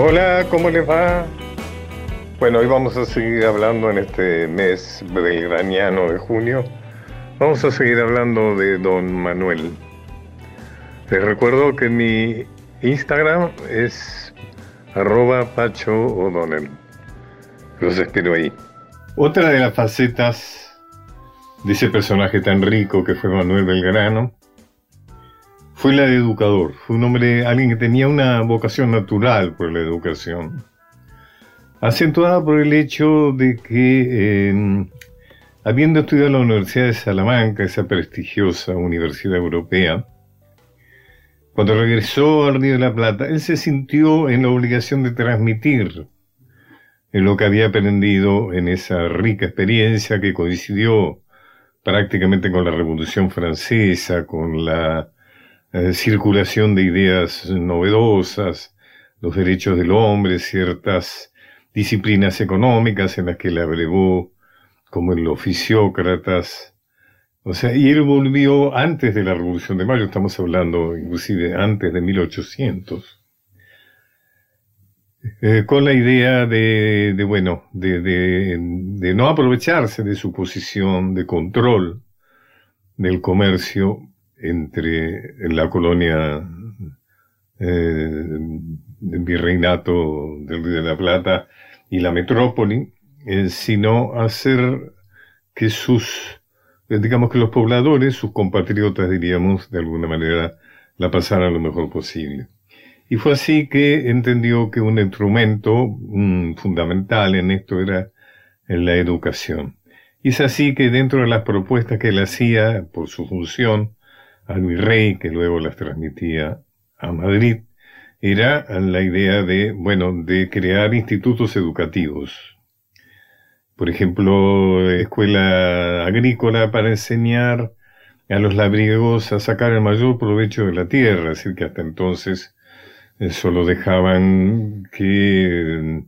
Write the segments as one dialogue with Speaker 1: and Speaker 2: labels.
Speaker 1: Hola, ¿cómo les va? Bueno, hoy vamos a seguir hablando en este mes belgraniano de junio. Vamos a seguir hablando de Don Manuel. Les recuerdo que mi Instagram es arroba Pacho. Los espero ahí. Otra de las facetas de ese personaje tan rico que fue Manuel Belgrano fue la de educador. Fue un hombre, alguien que tenía una vocación natural por la educación, acentuada por el hecho de que, em, habiendo estudiado en la Universidad de Salamanca, esa prestigiosa universidad europea, cuando regresó al Río de la Plata, él se sintió en la obligación de transmitir lo que había aprendido en esa rica experiencia que coincidió prácticamente con la Revolución Francesa, con la eh, circulación de ideas novedosas, los derechos del hombre, ciertas disciplinas económicas en las que le abrevó como el oficiócratas. O sea, y él volvió antes de la Revolución de Mayo, estamos hablando inclusive antes de 1800, eh, con la idea de, de bueno, de, de, de no aprovecharse de su posición de control del comercio entre la colonia eh, del virreinato del Río de la Plata y la metrópoli, eh, sino hacer que sus, eh, digamos que los pobladores, sus compatriotas, diríamos, de alguna manera, la pasaran lo mejor posible. Y fue así que entendió que un instrumento fundamental en esto era la educación. Y es así que dentro de las propuestas que él hacía por su función, al virrey, que luego las transmitía a Madrid, era la idea de, bueno, de crear institutos educativos. Por ejemplo, escuela agrícola para enseñar a los labriegos a sacar el mayor provecho de la tierra, es decir, que hasta entonces eh, solo dejaban que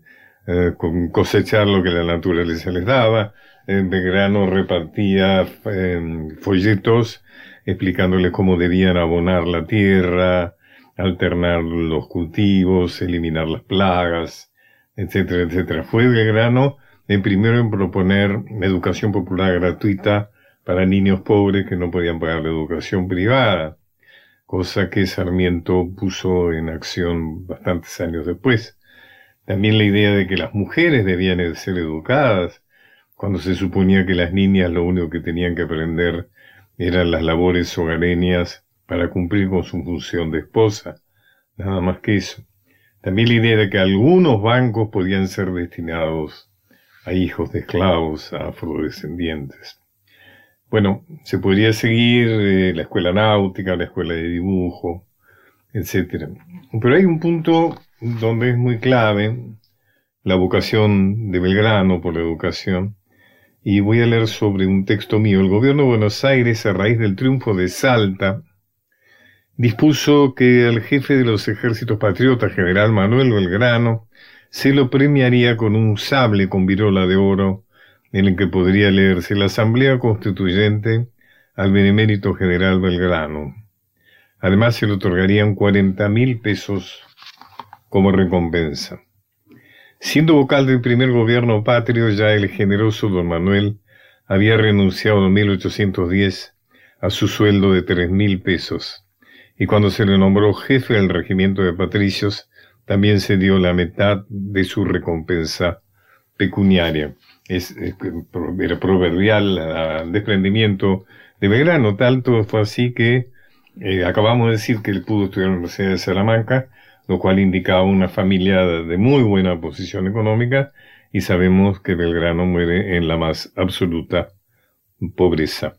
Speaker 1: eh, cosechar lo que la naturaleza les daba. grano repartía eh, folletos explicándoles cómo debían abonar la tierra, alternar los cultivos, eliminar las plagas, etcétera, etcétera. Fue Belgrano el primero en proponer educación popular gratuita para niños pobres que no podían pagar la educación privada, cosa que Sarmiento puso en acción bastantes años después. También la idea de que las mujeres debían ser educadas, cuando se suponía que las niñas lo único que tenían que aprender eran las labores hogareñas para cumplir con su función de esposa, nada más que eso. También la idea de que algunos bancos podían ser destinados a hijos de esclavos, a afrodescendientes. Bueno, se podría seguir eh, la escuela náutica, la escuela de dibujo, etc. Pero hay un punto donde es muy clave la vocación de Belgrano por la educación, y voy a leer sobre un texto mío. El gobierno de Buenos Aires, a raíz del triunfo de Salta, dispuso que al jefe de los ejércitos patriotas, general Manuel Belgrano, se lo premiaría con un sable con virola de oro, en el que podría leerse la Asamblea Constituyente al benemérito general Belgrano. Además se le otorgarían cuarenta mil pesos como recompensa. Siendo vocal del primer gobierno patrio, ya el generoso don Manuel había renunciado en 1810 a su sueldo de tres mil pesos, y cuando se le nombró jefe del regimiento de patricios, también se dio la mitad de su recompensa pecuniaria. Es, era proverbial al desprendimiento de Belgrano, tanto fue así que eh, acabamos de decir que él pudo estudiar en la Universidad de Salamanca, lo cual indicaba una familia de muy buena posición económica y sabemos que Belgrano muere en la más absoluta pobreza.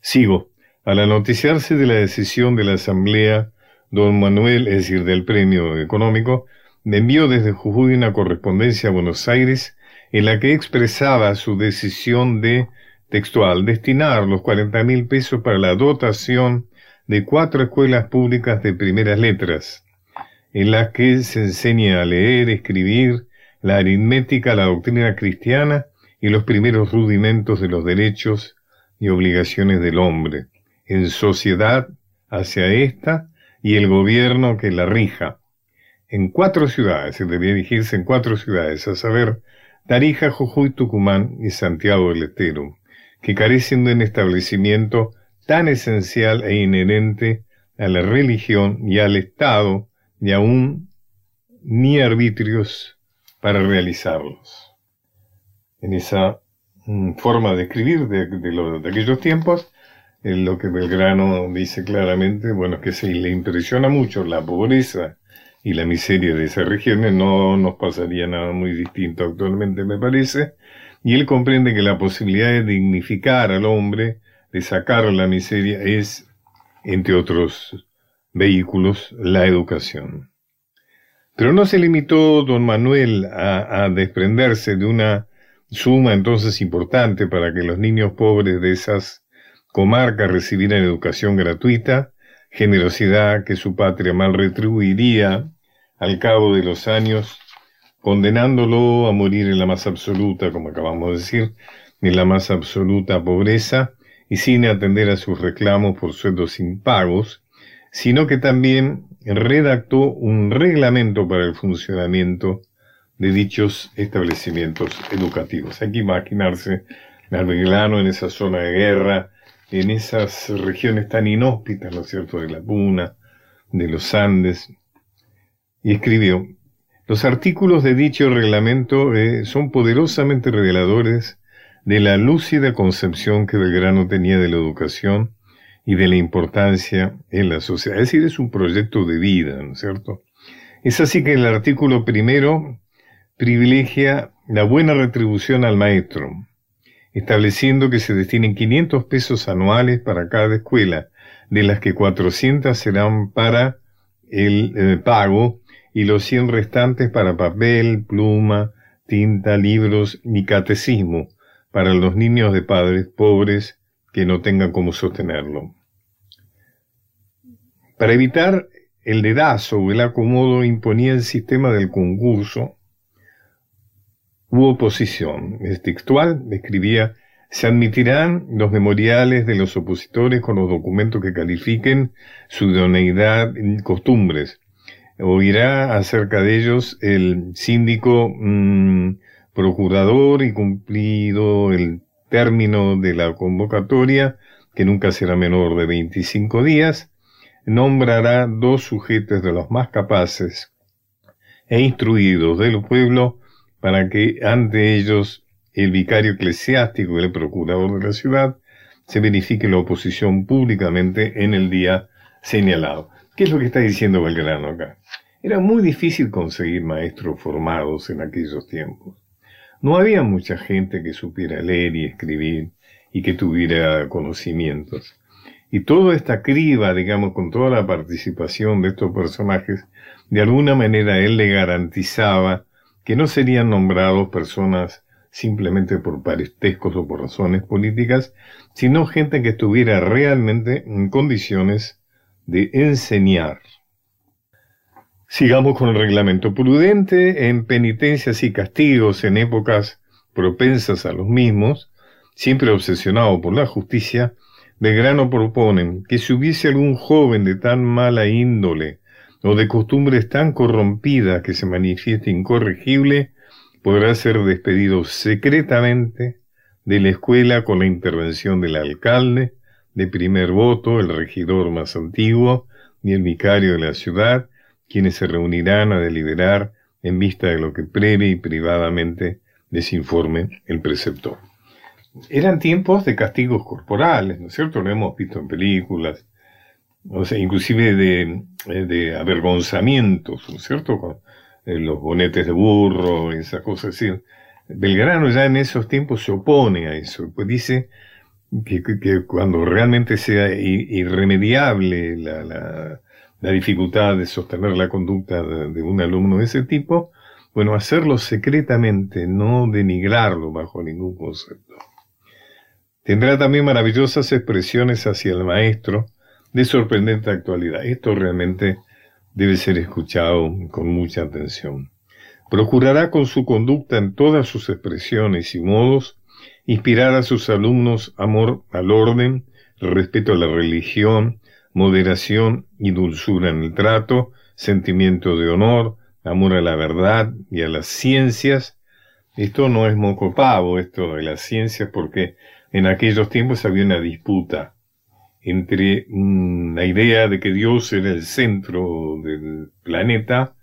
Speaker 1: Sigo. Al anunciarse de la decisión de la Asamblea, don Manuel, es decir, del premio económico, me envió desde Jujuy una correspondencia a Buenos Aires en la que expresaba su decisión de, textual, destinar los cuarenta mil pesos para la dotación de cuatro escuelas públicas de primeras letras, en las que se enseña a leer, escribir, la aritmética, la doctrina cristiana y los primeros rudimentos de los derechos y obligaciones del hombre, en sociedad hacia ésta y el gobierno que la rija, en cuatro ciudades, se debía dirigirse en cuatro ciudades, a saber, Tarija, Jujuy, Tucumán y Santiago del Estero, que carecen de un establecimiento tan esencial e inherente a la religión y al Estado, ni aún ni arbitrios para realizarlos. En esa mm, forma de escribir de, de aquellos tiempos, lo que Belgrano dice claramente, bueno, que se le impresiona mucho la pobreza y la miseria de esas regiones, no nos pasaría nada muy distinto actualmente, me parece, y él comprende que la posibilidad de dignificar al hombre, de sacar la miseria, es, entre otros vehículos, la educación. Pero no se limitó don Manuel a, desprenderse de una suma entonces importante para que los niños pobres de esas comarca recibieran educación gratuita, generosidad que su patria mal retribuiría al cabo de los años, condenándolo a morir en la más absoluta, como acabamos de decir, en la más absoluta pobreza, y sin atender a sus reclamos por sueldos impagos, sino que también redactó un reglamento para el funcionamiento de dichos establecimientos educativos. Hay que imaginarse al Belgrano en esa zona de guerra, en esas regiones tan inhóspitas, ¿no es cierto?, de la Puna, de los Andes, y escribió, los artículos de dicho reglamento eh, son poderosamente reveladores de la lúcida concepción que Belgrano tenía de la educación y de la importancia en la sociedad. Es decir, es un proyecto de vida, ¿no es cierto? Es así que el artículo primero privilegia la buena retribución al maestro, estableciendo que se destinen 500 pesos anuales para cada escuela, de las que 400 serán para el eh, pago y los 100 restantes para papel, pluma, tinta, libros y catecismo para los niños de padres pobres que no tengan cómo sostenerlo. Para evitar el dedazo o el acomodo imponía el sistema del concurso Hubo oposición. Es textual, escribía, se admitirán los memoriales de los opositores con los documentos que califiquen su idoneidad y costumbres. Oirá acerca de ellos el síndico mm, procurador y cumplido el término de la convocatoria, que nunca será menor de 25 días, nombrará dos sujetos de los más capaces e instruidos del pueblo para que ante ellos el vicario eclesiástico y el procurador de la ciudad se verifique la oposición públicamente en el día señalado. ¿Qué es lo que está diciendo Belgrano acá? Era muy difícil conseguir maestros formados en aquellos tiempos. No había mucha gente que supiera leer y escribir y que tuviera conocimientos. Y toda esta criba, digamos, con toda la participación de estos personajes, de alguna manera él le garantizaba que no serían nombrados personas simplemente por parentescos o por razones políticas, sino gente que estuviera realmente en condiciones de enseñar. Sigamos con el reglamento prudente. En penitencias y castigos en épocas propensas a los mismos, siempre obsesionado por la justicia, de grano proponen que si hubiese algún joven de tan mala índole o de costumbres tan corrompidas que se manifieste incorregible, podrá ser despedido secretamente de la escuela con la intervención del alcalde, de primer voto, el regidor más antiguo y el vicario de la ciudad, quienes se reunirán a deliberar en vista de lo que previa y privadamente les informe el preceptor. Eran tiempos de castigos corporales, ¿no es cierto? Lo hemos visto en películas, o sea, inclusive de, avergonzamientos, ¿no es cierto? Con eh, los bonetes de burro, esas cosas así. Belgrano ya en esos tiempos se opone a eso, pues dice que, cuando realmente sea irremediable la, la, dificultad de sostener la conducta de, un alumno de ese tipo, bueno, hacerlo secretamente, no denigrarlo bajo ningún concepto. Tendrá también maravillosas expresiones hacia el maestro, de sorprendente actualidad. Esto realmente debe ser escuchado con mucha atención. Procurará con su conducta en todas sus expresiones y modos inspirar a sus alumnos amor al orden, respeto a la religión, moderación y dulzura en el trato, sentimiento de honor, amor a la verdad y a las ciencias. Esto no es moco pavo, esto de las ciencias, porque en aquellos tiempos había una disputa entre la idea de que Dios era el centro del planeta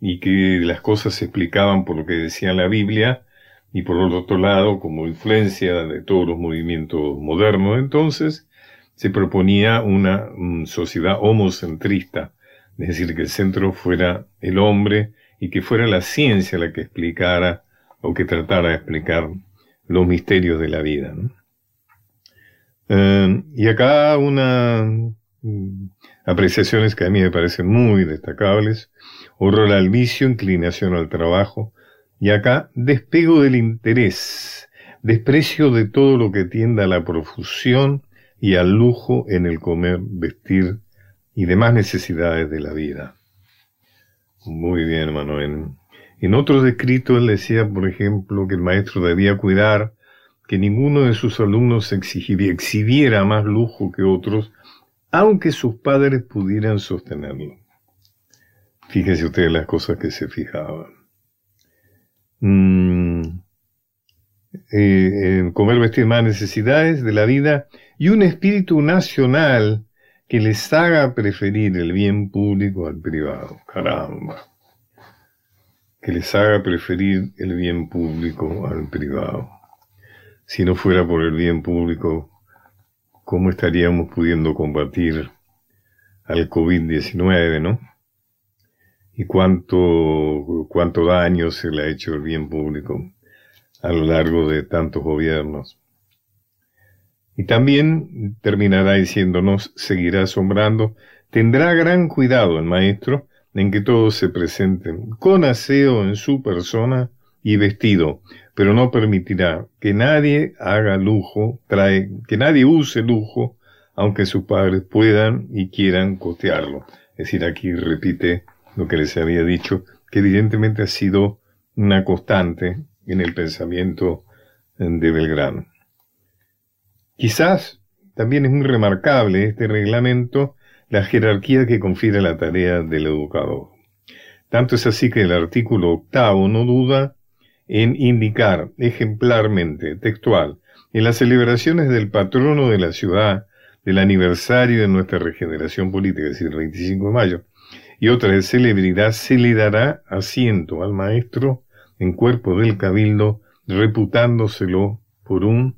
Speaker 1: y que las cosas se explicaban por lo que decía la Biblia, y por otro lado, como influencia de todos los movimientos modernos entonces, se proponía una sociedad homocentrista, es decir, que el centro fuera el hombre y que fuera la ciencia la que explicara o que tratara de explicar los misterios de la vida. Eh, y acá unas mm, apreciaciones que a mí me parecen muy destacables. Horror al vicio, inclinación al trabajo. Y acá, despego del interés, desprecio de todo lo que tienda a la profusión y al lujo en el comer, vestir y demás necesidades de la vida. Muy bien, hermano. En, otros escritos él decía, por ejemplo, que el maestro debía cuidar que ninguno de sus alumnos exhibiera más lujo que otros, aunque sus padres pudieran sostenerlo. Fíjense ustedes las cosas que se fijaban. Mm, eh, comer, vestir más necesidades de la vida y un espíritu nacional que les haga preferir el bien público al privado. Caramba. Que les haga preferir el bien público al privado. Si no fuera por el bien público, ¿cómo estaríamos pudiendo combatir al COVID-19, no? Y cuánto, cuánto daño se le ha hecho el bien público a lo largo de tantos gobiernos. Y también terminará diciéndonos, seguirá asombrando, tendrá gran cuidado el maestro en que todos se presenten con aseo en su persona y vestido, pero no permitirá que nadie haga lujo, trae, que nadie use lujo, aunque sus padres puedan y quieran costearlo. Es decir, aquí repite lo que les había dicho, que evidentemente ha sido una constante en el pensamiento de Belgrano. Quizás también es muy remarcable este reglamento la jerarquía que confiere la tarea del educador. Tanto es así que el artículo octavo no duda en indicar ejemplarmente, textual, en las celebraciones del patrono de la ciudad, del aniversario de nuestra regeneración política, es decir, el 25 de mayo, y otra de celebridad, se le dará asiento al maestro en cuerpo del cabildo, reputándoselo por un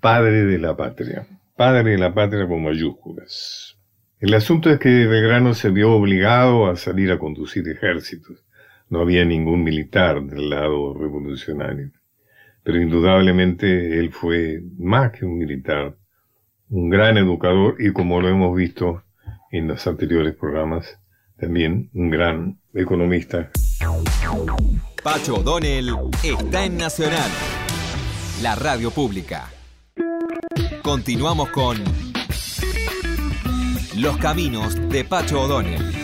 Speaker 1: padre de la patria. Padre de la patria con mayúsculas. El asunto es que Belgrano se vio obligado a salir a conducir ejércitos no había ningún militar del lado revolucionario. Pero indudablemente él fue más que un militar, un gran educador y como lo hemos visto en los anteriores programas, también un gran economista.
Speaker 2: Pacho O'Donnell está en Nacional, la radio pública. Continuamos con Los Caminos de Pacho O'Donnell.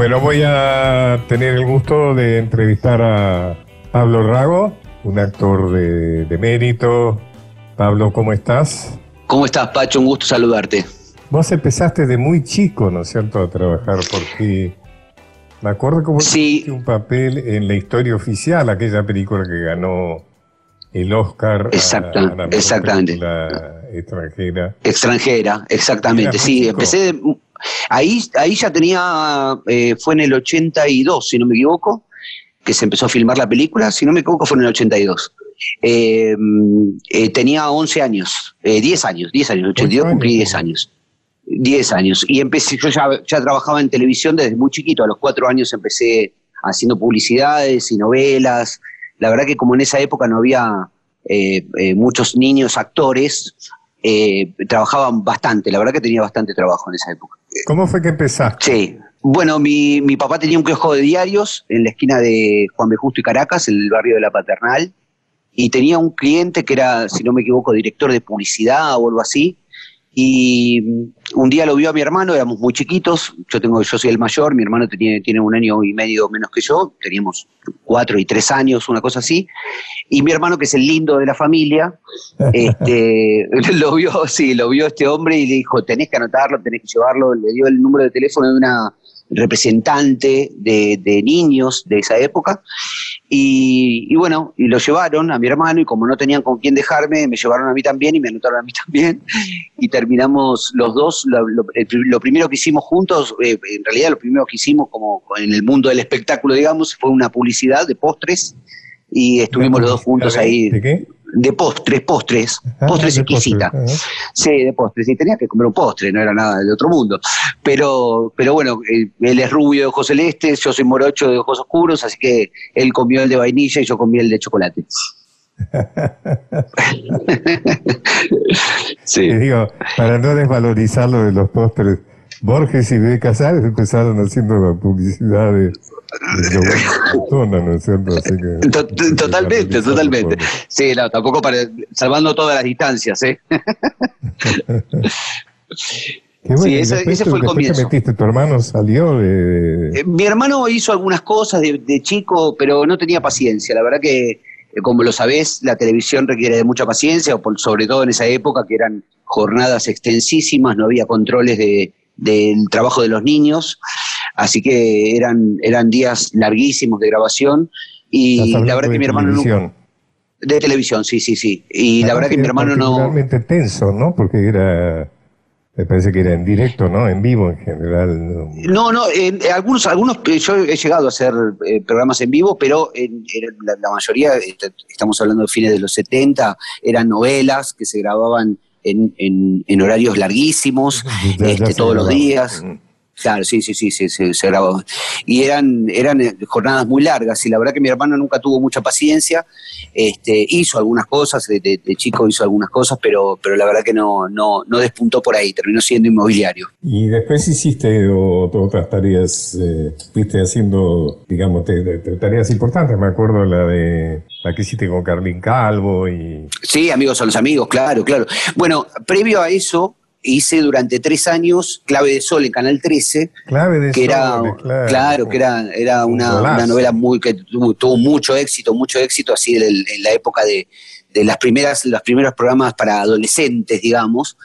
Speaker 1: Bueno, voy a tener el gusto de entrevistar a Pablo Rago, un actor de, mérito. Pablo, ¿cómo estás?
Speaker 3: ¿Cómo estás, Pacho? Un gusto saludarte.
Speaker 1: Vos empezaste de muy chico, ¿no es cierto?, a trabajar porque me acuerdo que vos sí. un papel en la historia oficial, aquella película que ganó el Oscar
Speaker 3: Exacta, a, exactamente.
Speaker 1: extranjera.
Speaker 3: Extranjera, exactamente. Sí, empecé Ahí, ahí ya tenía, eh, fue en el 82, si no me equivoco, que se empezó a filmar la película, si no me equivoco fue en el 82. Eh, eh, tenía 11 años, 10 años, 10 años, 82 cumplí 10 años. 10 años. Y empecé, yo ya, ya trabajaba en televisión desde muy chiquito, a los 4 años empecé haciendo publicidades y novelas. La verdad que como en esa época no había muchos niños actores, trabajaban bastante, la verdad que tenía bastante trabajo en esa época.
Speaker 1: ¿Cómo fue que empezaste?
Speaker 3: Sí. Bueno, mi, mi papá tenía un kiosco de diarios en la esquina de Juan B. Justo y Caracas, en el barrio de La Paternal, y tenía un cliente que era, si no me equivoco, director de publicidad o algo así, y un día lo vio a mi hermano, éramos muy chiquitos, yo tengo, yo soy el mayor, mi hermano tiene, tiene un año y medio menos que yo, teníamos cuatro y tres años, una cosa así, y mi hermano, que es el lindo de la familia, este, lo vio, sí, lo vio este hombre y le dijo, tenés que anotarlo, tenés que llevarlo, le dio el número de teléfono de una representante de, niños de esa época. Y, bueno, y lo llevaron a mi hermano y como no tenían con quién dejarme, me llevaron a mí también y me anotaron a mí también. Y terminamos los dos, lo, primero que hicimos juntos, eh, en realidad lo primero que hicimos como en el mundo del espectáculo, digamos, fue una publicidad de postres y estuvimos los dos juntos ahí.
Speaker 1: ¿De qué?
Speaker 3: de postres, postres, ah, postres exquisitas. Sí, de postres. Y tenía que comer un postre, no era nada de otro mundo. Pero, pero bueno, él es rubio de ojos celestes, yo soy morocho de ojos oscuros, así que él comió el de vainilla y yo comí el de chocolate.
Speaker 1: sí. digo, para no desvalorizar lo de los postres, Borges y B. Casares empezaron haciendo la publicidad de,
Speaker 3: totalmente, totalmente. Sí, no, tampoco para, salvando todas las distancias, ¿eh?
Speaker 1: sí, ese, fue el comienzo. metiste, ¿Tu hermano salió de...?
Speaker 3: Eh, mi hermano hizo algunas cosas de, chico, pero no tenía paciencia. La verdad que, eh, como lo sabés, la televisión requiere de mucha paciencia, sobre todo en esa época que eran jornadas extensísimas, no había controles de, del trabajo de los niños, así que eran, eran días larguísimos de grabación y la verdad que mi hermano
Speaker 1: televisión.
Speaker 3: De televisión, sí, sí, sí. Y la verdad que mi hermano no...
Speaker 1: Realmente tenso, ¿no? Porque era... Me parece que era en directo, ¿no? En vivo en general.
Speaker 3: No, no, en, algunos, algunos, eh, yo he llegado a hacer eh, programas en vivo, pero en, la, la, mayoría, este, estamos hablando de fines de los 70, eran novelas que se grababan en, en, en horarios larguísimos, este, todos los días. Claro, sí, sí, sí, sí, se grabó. Y eran, eran eh, jornadas muy largas y la verdad que mi hermano nunca tuvo mucha paciencia. Este, hizo algunas cosas, de, chico hizo algunas cosas, pero, pero la verdad que no, no, no despuntó por ahí, terminó siendo inmobiliario.
Speaker 1: ¿Y después hiciste otras tareas, eh, fuiste haciendo, digamos, tareas importantes? Me acuerdo la de la que hiciste con Carlín Calvo y...
Speaker 3: Sí, amigos son los amigos, claro, claro. Bueno, previo a eso, hice durante tres años Clave de Sol en Canal 13.
Speaker 1: Clave de
Speaker 3: que era, claro, que era, era una, novela muy que tuvo, mucho éxito, mucho éxito así en, la época de, las primeras, los primeros programas para adolescentes, digamos.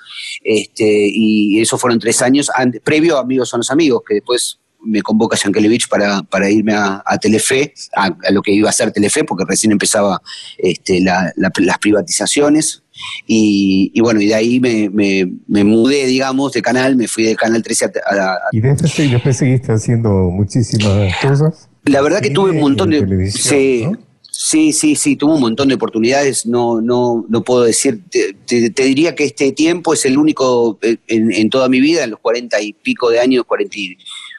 Speaker 3: Este, y eso fueron tres años, previo a Amigos son los Amigos, que después me convoca Yankelevich para, para irme a, Telefe, a, lo que iba a ser Telefe, porque recién empezaba este, las privatizaciones, y, bueno, y de ahí me, me, mudé, digamos, de canal, me fui del canal 13 a...
Speaker 1: ¿Y después, seguiste haciendo muchísimas cosas?
Speaker 3: La verdad que tuve un montón de... Sí, sí, sí, sí, tuve un montón de oportunidades, no, no, no puedo decir, te, diría que este tiempo es el único eh, en, en, toda mi vida, en los cuarenta y pico de años, cuarenta y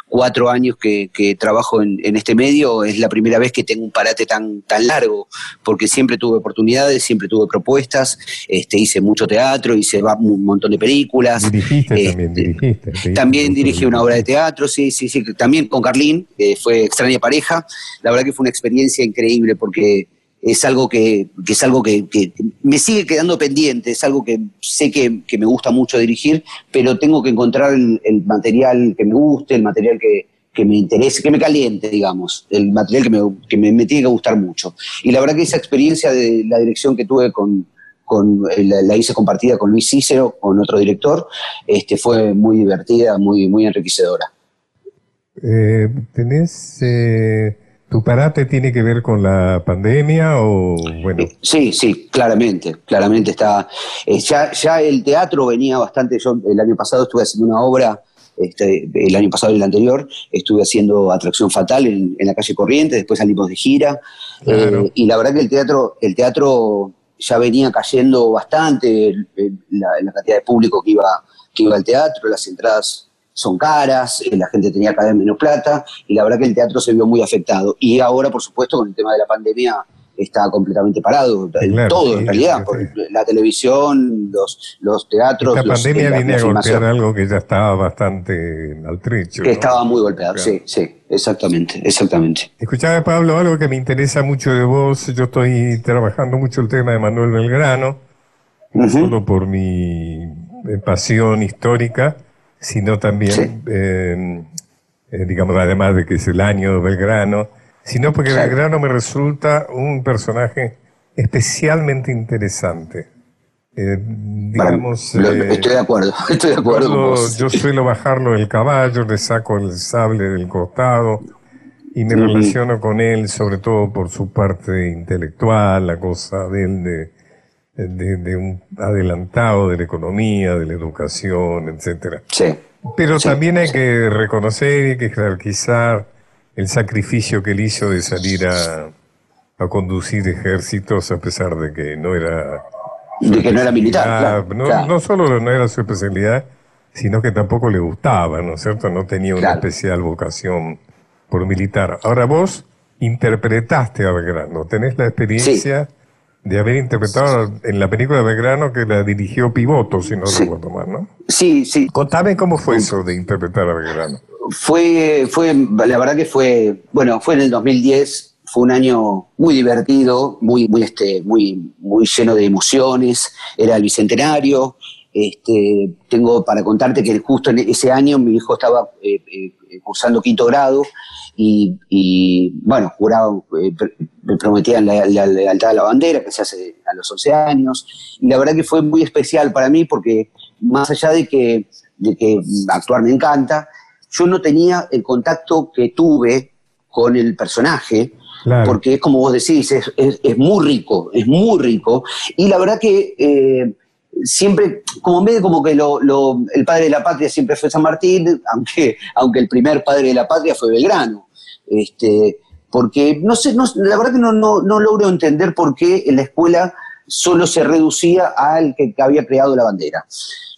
Speaker 3: cuatro años que, trabajo en, este medio, es la primera vez que tengo un parate tan, tan largo, porque siempre tuve oportunidades, siempre tuve propuestas, este, hice mucho teatro, hice un montón de películas.
Speaker 1: Dirigiste también, este, dirigiste.
Speaker 3: También dirigí una obra de teatro, sí, sí, sí, también con Carlín, fue extraña pareja. La verdad que fue una experiencia increíble porque es algo que, es algo que, me sigue quedando pendiente, es algo que sé que, me gusta mucho dirigir, pero tengo que encontrar el, material que me guste, el material que, me interese, que me caliente, digamos, el material que, me, que me, tiene que gustar mucho. Y la verdad que esa experiencia de la dirección que tuve con, con eh, la, hice compartida con Luis Cícero, con otro director, este, fue muy divertida, muy, muy enriquecedora.
Speaker 1: Eh, ¿Tenés... Eh ¿Tu parate tiene que ver con la pandemia o bueno?
Speaker 3: Sí, sí, claramente, claramente está. Eh, ya, ya el teatro venía bastante. Yo el año pasado estuve haciendo una obra, este, el año pasado y el anterior, estuve haciendo Atracción Fatal en, la calle Corriente, después salimos de gira. Eh, y la verdad que el teatro, el teatro ya venía cayendo bastante, la, la cantidad de público que iba, que iba al teatro, las entradas son caras, eh, la gente tenía cada vez menos plata y la verdad que el teatro se vio muy afectado. Y ahora, por supuesto, con el tema de la pandemia está completamente parado, todo en realidad, la televisión, los, los teatros.
Speaker 1: La pandemia viene a golpear algo que ya estaba bastante altrecho.
Speaker 3: Que estaba muy golpeado, sí, sí, exactamente, exactamente.
Speaker 1: Escuchame Pablo, algo que me interesa mucho de vos, yo estoy trabajando mucho el tema de Manuel Belgrano, no solo por mi pasión histórica, sino también, eh, digamos, además de que es el año de Belgrano, sino porque Belgrano me resulta un personaje especialmente interesante.
Speaker 3: digamos, estoy de acuerdo, estoy de acuerdo.
Speaker 1: Yo suelo bajarlo del caballo, le saco el sable del costado, y me relaciono con él sobre todo por su parte intelectual, la cosa de él de, de, un adelantado de la economía, de la educación, etcétera.
Speaker 3: Sí.
Speaker 1: Pero también hay que reconocer y que jerarquizar el sacrificio que él hizo de salir a, a conducir ejércitos a pesar de que no era...
Speaker 3: De que no era militar.
Speaker 1: no, no solo no era su especialidad, sino que tampoco le gustaba, ¿no es cierto? No tenía una especial vocación por militar. Ahora vos interpretaste a Belgrano, tenés la experiencia de haber interpretado en la película de Belgrano que la dirigió Pivoto, si no recuerdo mal, ¿no?
Speaker 3: Sí, sí.
Speaker 1: Contame cómo fue eso de interpretar a Belgrano.
Speaker 3: Fue, fue, la verdad que fue, bueno, fue en el 2010, fue un año muy divertido, muy, muy, este, muy, muy lleno de emociones, era el bicentenario, este, tengo para contarte que justo en ese año mi hijo estaba eh, eh, cursando quinto grado y, bueno, juraba, eh, me prometían la, lealtad a la bandera que se hace a los 11 años. Y la verdad que fue muy especial para mí porque más allá de que, de que actuar me encanta, yo no tenía el contacto que tuve con el personaje, porque es como vos decís, es, es, muy rico, es muy rico. Y la verdad que siempre, como medio como que lo, el padre de la patria siempre fue San Martín, aunque, aunque el primer padre de la patria fue Belgrano. Este, porque no sé, la verdad que no, no, logro entender por qué en la escuela solo se reducía al que, había creado la bandera.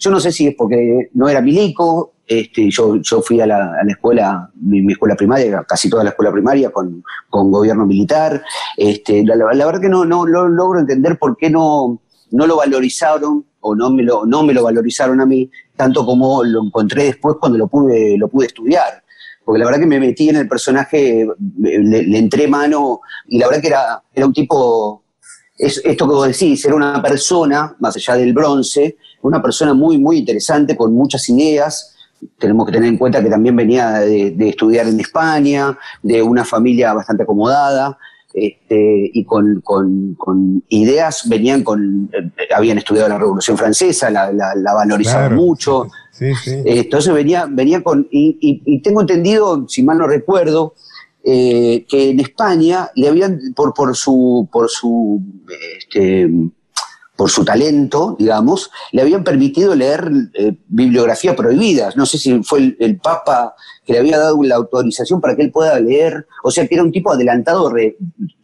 Speaker 3: Yo no sé si es porque no era milico, este, yo, yo fui a la, escuela, mi, escuela primaria, casi toda la escuela primaria con, gobierno militar. Este, la, verdad que no, no, no, logro entender por qué no, no lo valorizaron o no me lo, no me lo valorizaron a mí tanto como lo encontré después cuando lo pude, lo pude estudiar. Porque la verdad que me metí en el personaje, le, entré mano y la verdad que era, era un tipo, es, esto que vos decís, era una persona, más allá del bronce, una persona muy, muy interesante, con muchas ideas, tenemos que tener en cuenta que también venía de, de, estudiar en España, de una familia bastante acomodada, este, y con, ideas, venían con, eh, habían estudiado la Revolución Francesa, la, la, valorizaban mucho. Entonces venía, venía con, y, tengo entendido, si mal no recuerdo, eh, que en España le habían, por, por su, por su este, por su talento, digamos, le habían permitido leer eh, bibliografía prohibidas. No sé si fue el, Papa que le había dado la autorización para que él pueda leer. O sea, que era un tipo adelantado,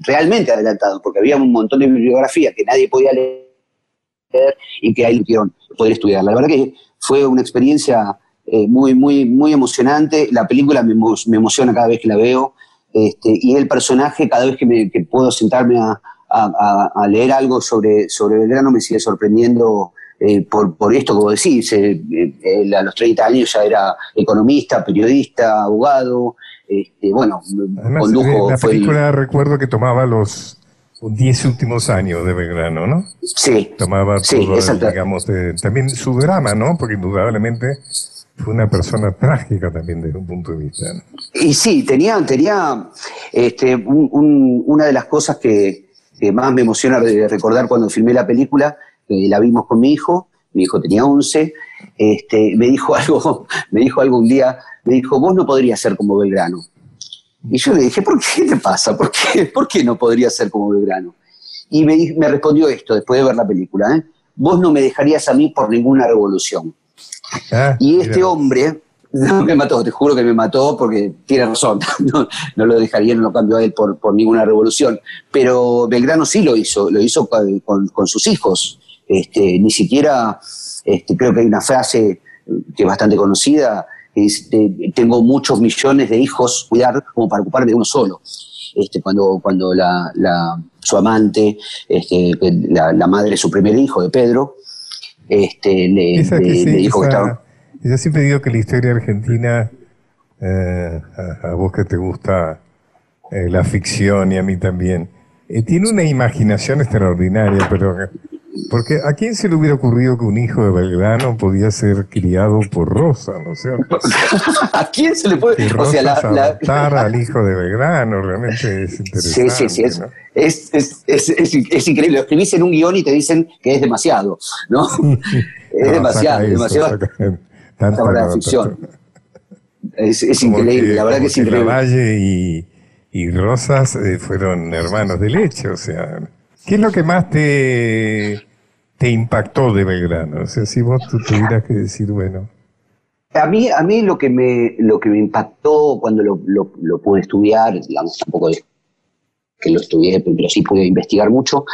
Speaker 3: realmente adelantado, porque había un montón de bibliografía que nadie podía leer y que ahí pudieron poder estudiar. La verdad que fue una experiencia eh, muy, muy, muy emocionante. La película me, emociona cada vez que la veo. Este, y el personaje, cada vez que, que puedo sentarme a, a, leer algo sobre, sobre Belgrano me sigue sorprendiendo eh, por, por, esto, como decís, eh, eh, a los 30 años ya era economista, periodista, abogado, este, bueno,
Speaker 1: condujo... La película recuerdo que tomaba los 10 últimos años de Belgrano, ¿no?
Speaker 3: Sí.
Speaker 1: Tomaba todo, digamos, también su drama, ¿no? Porque indudablemente fue una persona trágica también desde un punto de vista.
Speaker 3: Y sí, tenía, tenía este, una de las cosas que, que más me emociona recordar cuando filmé la película, la vimos con mi hijo, mi hijo tenía 11, este, me dijo algo, me dijo algo un día, me dijo, vos no podrías ser como Belgrano. Y yo le dije, ¿por qué te pasa? ¿Por qué, ¿Por qué no podría ser como Belgrano? Y me, me respondió esto después de ver la película, ¿eh? vos no me dejarías a mí por ninguna revolución. Ah, y este hombre, no, me mató, te juro que me mató porque tiene razón. No, lo dejaría, no lo cambió a él por, ninguna revolución. Pero Belgrano sí lo hizo, lo hizo con, sus hijos. Este, ni siquiera, este, creo que hay una frase que es bastante conocida, este, tengo muchos millones de hijos, cuidar como para ocuparme de uno solo. Este, cuando, cuando la, su amante, este, la, madre de su primer hijo, de Pedro, este, le, dijo que estaba
Speaker 1: yo siempre digo que la historia argentina, eh, a, vos que te gusta eh, la ficción y a mí también, eh, tiene una imaginación extraordinaria, pero Porque ¿a quién se le hubiera ocurrido que un hijo de Belgrano podía ser criado por Rosa, ¿no es cierto?
Speaker 3: ¿A quién se le puede...?
Speaker 1: o sea, la, al hijo de Belgrano, realmente es interesante.
Speaker 3: Sí, sí, sí, es, es, es, increíble. Lo escribís en un guion y te dicen que es demasiado, ¿no? es demasiado, demasiado. Tanta ficción. Es, increíble, la verdad que es increíble.
Speaker 1: Valle y, y Rosas eh, fueron hermanos de leche, o sea... ¿Qué es lo que más te, impactó de Belgrano? O sea, si vos tuvieras que decir, bueno.
Speaker 3: A mí, a mí lo que me, lo que me impactó cuando lo, lo, pude estudiar, digamos, tampoco es que lo estudié, pero sí pude investigar mucho,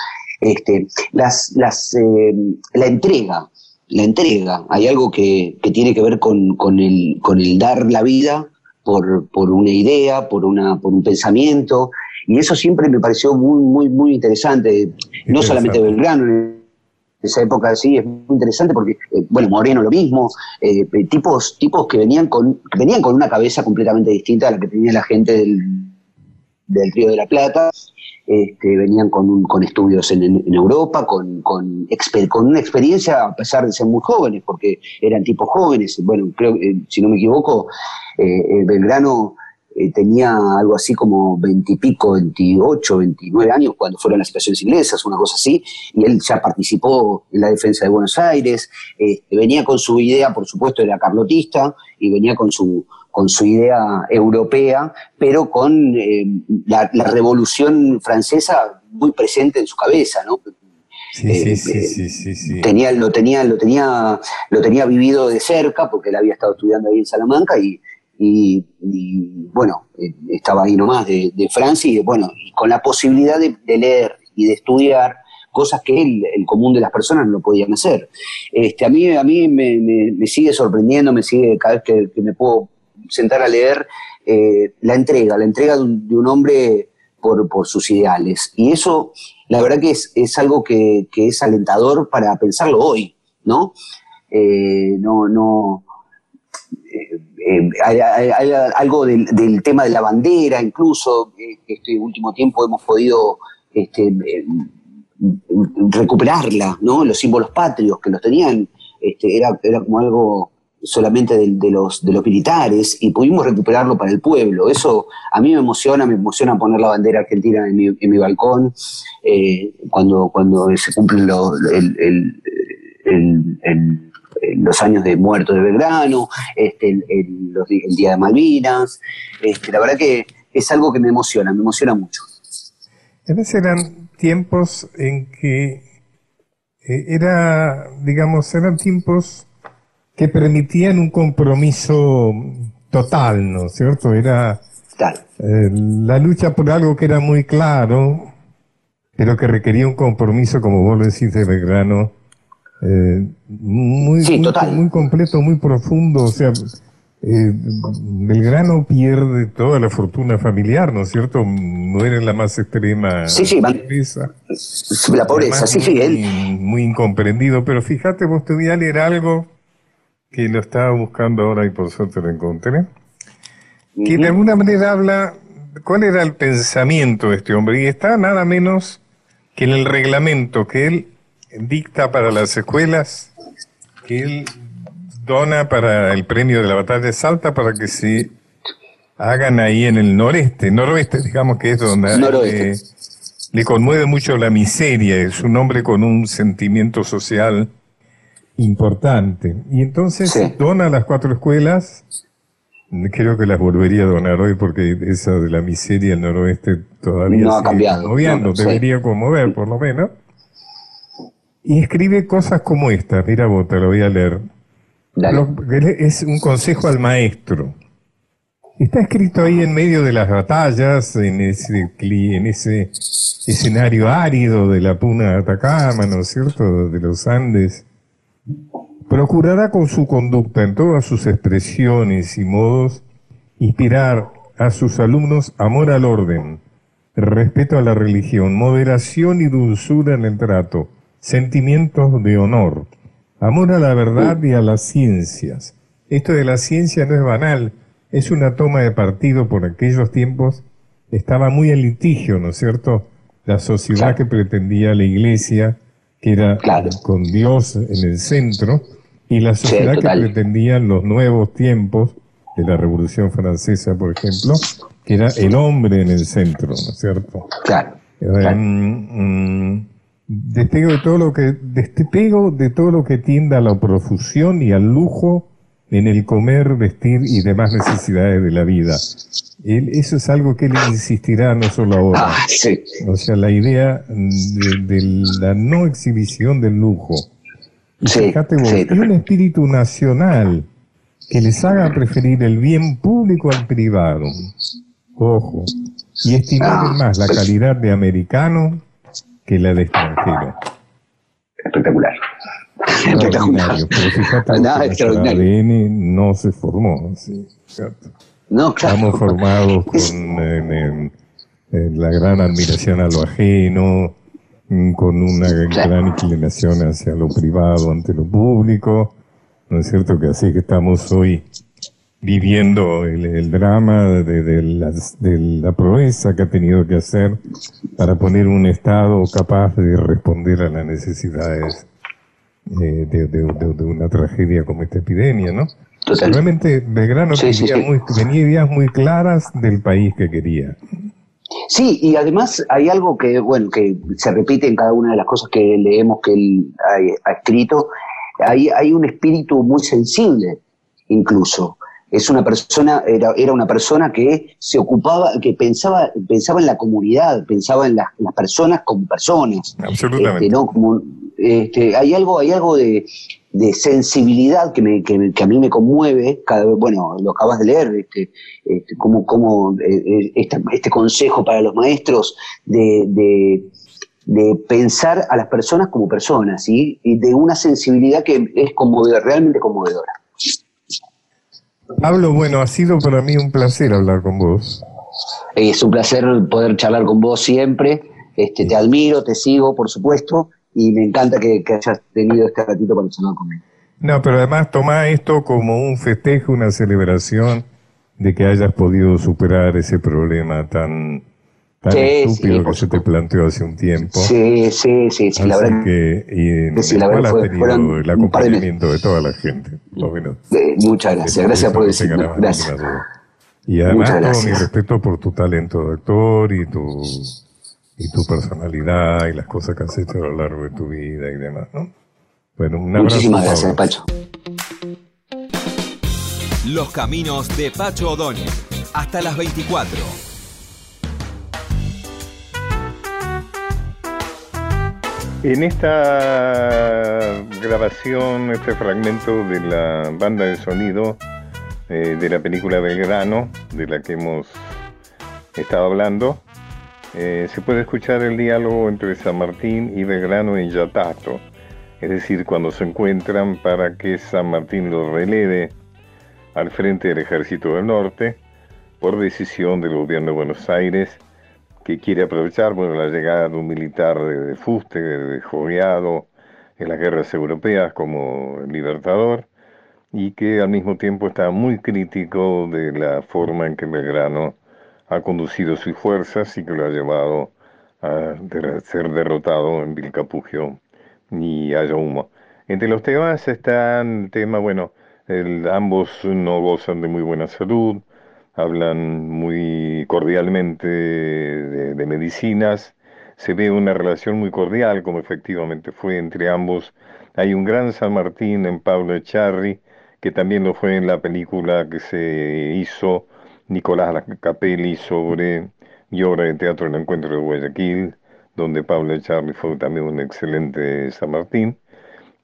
Speaker 3: este, las, las, eh, la entrega, la entrega. Hay algo que, que tiene que ver con, con, el, con el dar la vida por, por una idea, por, una, por un pensamiento, y eso siempre me pareció muy, muy, muy interesante. No solamente Belgrano, en esa época sí, es muy interesante porque, eh, bueno, Moreno lo mismo, eh, eh, tipos, tipos que venían con, venían con una cabeza completamente distinta a la que tenía la gente del, del Río de la Plata. Este, venían con, con estudios en, en Europa, con, con, con, una experiencia a pesar de ser muy jóvenes, porque eran tipos jóvenes. Bueno, creo que, si no me equivoco, Belgrano eh, tenía algo así como veintipico, veintiocho, veintinueve años cuando fueron las situaciones inglesas, una cosa así, y él ya participó en la defensa de Buenos Aires, este, venía con su idea, por supuesto, era carlotista, y venía con su, con su idea europea, pero con eh, la, revolución francesa muy presente en su cabeza, ¿no?
Speaker 1: Eh, sí, sí, sí,
Speaker 3: Tenía, lo, tenía, lo, tenía, lo tenía vivido de cerca, porque él había estado estudiando ahí en Salamanca y, y, bueno, eh, estaba ahí nomás de, Francia y bueno, con la posibilidad de, leer y de estudiar cosas que el, común de las personas no podían hacer. Este, a mí, a mí me, sigue sorprendiendo, me sigue cada vez que, me puedo sentar a leer eh, la entrega, la entrega de un, hombre por, sus ideales. Y eso, la verdad que es, es algo que, es alentador para pensarlo hoy, ¿no? Eh, no, no, eh, hay, algo del, tema de la bandera, incluso, eh, este último tiempo hemos podido este, eh, recuperarla, ¿no? Los símbolos patrios que los tenían, este, era, era como algo solamente de, los, de los militares y pudimos recuperarlo para el pueblo. Eso a mí me emociona, me emociona poner la bandera argentina en mi, en mi balcón cuando, cuando se cumplen el, el los años de muerto de Belgrano, este, el, Día de Malvinas. Este, la verdad que es algo que me emociona, me emociona mucho.
Speaker 1: Esos eran tiempos en que eh, era, digamos, eran tiempos que permitían un compromiso total, ¿no es cierto? Era eh, la lucha por algo que era muy claro, pero que requería un compromiso, como vos lo decís, de Belgrano, eh, muy, muy, completo, muy profundo. O sea, eh, Belgrano pierde toda la fortuna familiar, ¿no es cierto? Muere en la más extrema
Speaker 3: sí, sí,
Speaker 1: pobreza.
Speaker 3: La pobreza, sí, sí.
Speaker 1: Muy, muy incomprendido, pero fíjate, vos te voy a leer algo que lo estaba buscando ahora y por suerte lo encontré, que de alguna manera habla cuál era el pensamiento de este hombre, y está nada menos que en el reglamento que él dicta para las escuelas que él dona para el premio de la batalla de Salta para que se hagan ahí en el noreste, noroeste, digamos que es donde le conmueve mucho la miseria, es un hombre con un sentimiento social importante. Y entonces dona las cuatro escuelas, creo que las volvería a donar hoy porque esa de la miseria el noroeste todavía
Speaker 3: no ha cambiado.
Speaker 1: Moviendo, debería conmover por lo menos. Y escribe cosas como esta, mira vos, te lo voy a leer. Es un consejo al maestro. Está escrito ahí en medio de las batallas, en ese, en ese escenario árido de la Puna de Atacama, ¿no es cierto?, de los Andes. Procurará con su conducta en todas sus expresiones y modos inspirar a sus alumnos amor al orden, respeto a la religión, moderación y dulzura en el trato, sentimientos de honor, amor a la verdad y a las ciencias. Esto de la ciencia no es banal, es una toma de partido por aquellos tiempos. Estaba muy en litigio, ¿no es cierto? La sociedad que pretendía la iglesia que era con Dios en el centro, y la sociedad que pretendían los nuevos tiempos de la Revolución Francesa, por ejemplo, que era el hombre en el centro, ¿no es cierto?
Speaker 3: Claro.
Speaker 1: Despego de todo lo que despego de todo lo que tienda a la profusión y al lujo en el comer, vestir y demás necesidades de la vida. eso es algo que él insistirá no solo ahora. Ah, o sea, la idea de, la no exhibición del lujo. fíjate vos, es un espíritu nacional que les haga preferir el bien público al privado. Ojo. Y estimar ah, más la calidad de americano que la de extranjero.
Speaker 3: Espectacular.
Speaker 1: Espectacular. Pero Nada ADN no se formó.
Speaker 3: no, claro.
Speaker 1: Estamos formados con la gran admiración a lo ajeno, con una gran inclinación hacia lo privado ante lo público. ¿No es cierto que así que estamos hoy viviendo el, drama de, la proeza que ha tenido que hacer para poner un Estado capaz de responder a las necesidades eh, de, una tragedia como esta epidemia, ¿no? Realmente Belgrano tenía, Muy, tenía ideas muy claras del país que quería.
Speaker 3: Sí, y además hay algo que, bueno, que se repite en cada una de las cosas que leemos que él ha, escrito. Hay, hay un espíritu muy sensible, incluso es una persona, era, era, una persona que se ocupaba, que pensaba, pensaba en la comunidad, pensaba en, las personas como personas.
Speaker 1: Absolutamente.
Speaker 3: Este, ¿no? como, este, hay algo, hay algo de, sensibilidad que, me, que, a mí me conmueve, cada, bueno, lo acabas de leer, este, este como, como eh, eh, este, este, consejo para los maestros de, de, de, pensar a las personas como personas, ¿sí? y de una sensibilidad que es conmovedora, realmente conmovedora.
Speaker 1: Pablo, bueno, ha sido para mí un placer hablar con vos.
Speaker 3: Es un placer poder charlar con vos siempre. Este, te admiro, te sigo, por supuesto, y me encanta que, hayas tenido este ratito para charlar conmigo.
Speaker 1: No, pero además toma esto como un festejo, una celebración de que hayas podido superar ese problema tan tan estúpido que se te planteó hace un tiempo.
Speaker 3: Sí, sí, sí, sí
Speaker 1: la verdad. Que, y en sí, la verdad fue, tenido el acompañamiento de, toda la gente,
Speaker 3: muchas gracias, gracias por decirlo. Gracias.
Speaker 1: Y además todo mi respeto por tu talento de actor y tu, y tu personalidad y las cosas que has hecho a lo largo de tu vida y demás, ¿no?
Speaker 3: Bueno, un abrazo. Muchísimas gracias, Pacho.
Speaker 2: Los caminos de Pacho O'Donnell. Hasta las 24.
Speaker 1: En esta grabación, este fragmento de la banda de sonido eh, de la película Belgrano, de la que hemos estado hablando, eh, se puede escuchar el diálogo entre San Martín y Belgrano en Yatato, es decir, cuando se encuentran para que San Martín los releve al frente del Ejército del Norte por decisión del gobierno de Buenos Aires que quiere aprovechar bueno, la llegada de un militar de, fuste, de, joviado en las guerras europeas como libertador y que al mismo tiempo está muy crítico de la forma en que Belgrano ha conducido sus fuerzas y que lo ha llevado a ser derrotado en Vilcapugio y Ayahumo. Entre los temas están el tema, bueno, ambos no gozan de muy buena salud, hablan muy cordialmente de, medicinas, se ve una relación muy cordial, como efectivamente fue entre ambos. Hay un gran San Martín en Pablo Echarri, que también lo fue en la película que se hizo Nicolás Capelli sobre y obra de teatro El Encuentro de Guayaquil, donde Pablo Echarri fue también un excelente San Martín.